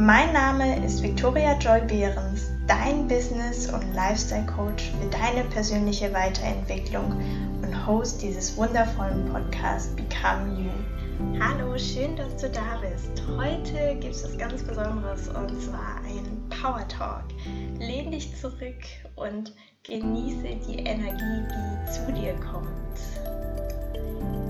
Mein Name ist Victoria Joy Behrens, dein Business- und Lifestyle-Coach für deine persönliche Weiterentwicklung und Host dieses wundervollen Podcasts Become You. Hallo, schön, dass du da bist. Heute gibt es was ganz Besonderes und zwar ein Power Talk. Lehn dich zurück und genieße die Energie, die zu dir kommt.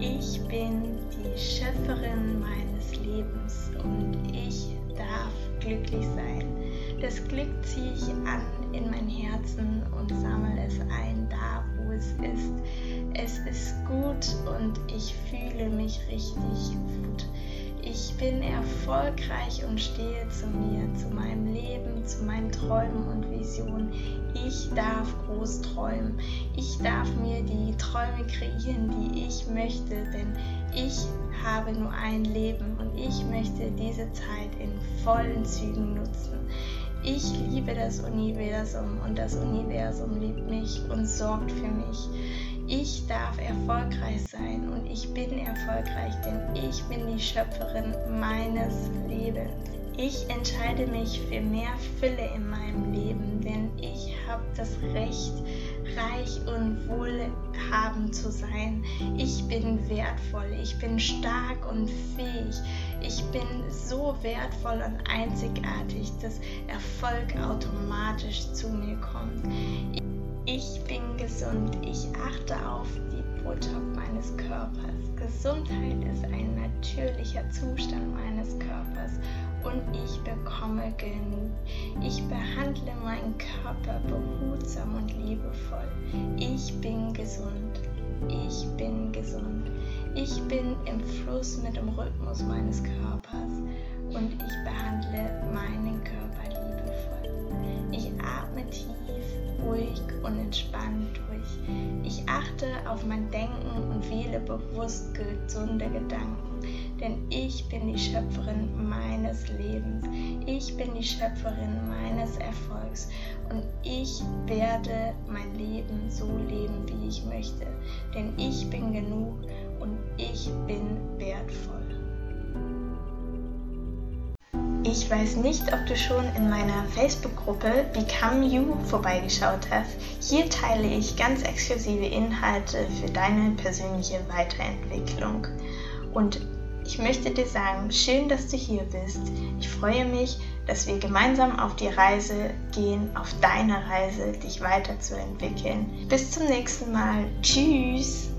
Ich bin die Schöpferin meines Lebens und glücklich sein. Das Glück ziehe ich an in mein Herzen und sammle es ein, da wo es ist. Es ist gut und ich fühle mich richtig gut. Ich bin erfolgreich und stehe zu mir, zu meinem Leben, zu meinen Träumen und Visionen. Ich darf groß träumen. Ich darf mir die Träume kreieren, die ich möchte, denn ich habe nur ein Leben und ich möchte diese Zeit in vollen Zügen nutzen. Ich liebe das Universum und das Universum liebt mich und sorgt für mich. Ich darf erfolgreich sein und ich bin erfolgreich, denn ich bin die Schöpferin meines Lebens. Ich entscheide mich für mehr Fülle in meinem Leben, denn ich habe das Recht, reich und wohlhabend zu sein. Ich bin wertvoll, ich bin stark und fähig. Ich bin so wertvoll und einzigartig, dass Erfolg automatisch zu mir kommt. Ich bin gesund. Ich achte auf die Botschaft meines Körpers. Gesundheit ist ein natürlicher Zustand meines Körpers und ich bekomme genug. Ich behandle meinen Körper behutsam und liebevoll. Ich bin gesund. Ich bin gesund. Ich bin im Fluss mit dem Rhythmus meines Körpers und ich behandle meinen achte auf mein Denken und wähle bewusst gesunde Gedanken, denn ich bin die Schöpferin meines Lebens. Ich bin die Schöpferin meines Erfolgs und ich werde mein Leben so leben, wie ich möchte, denn ich bin genug und ich bin wertvoll. Ich weiß nicht, ob du schon in meiner Facebook-Gruppe Become You vorbeigeschaut hast. Hier teile ich ganz exklusive Inhalte für deine persönliche Weiterentwicklung. Und ich möchte dir sagen, schön, dass du hier bist. Ich freue mich, dass wir gemeinsam auf die Reise gehen, auf deine Reise, dich weiterzuentwickeln. Bis zum nächsten Mal. Tschüss.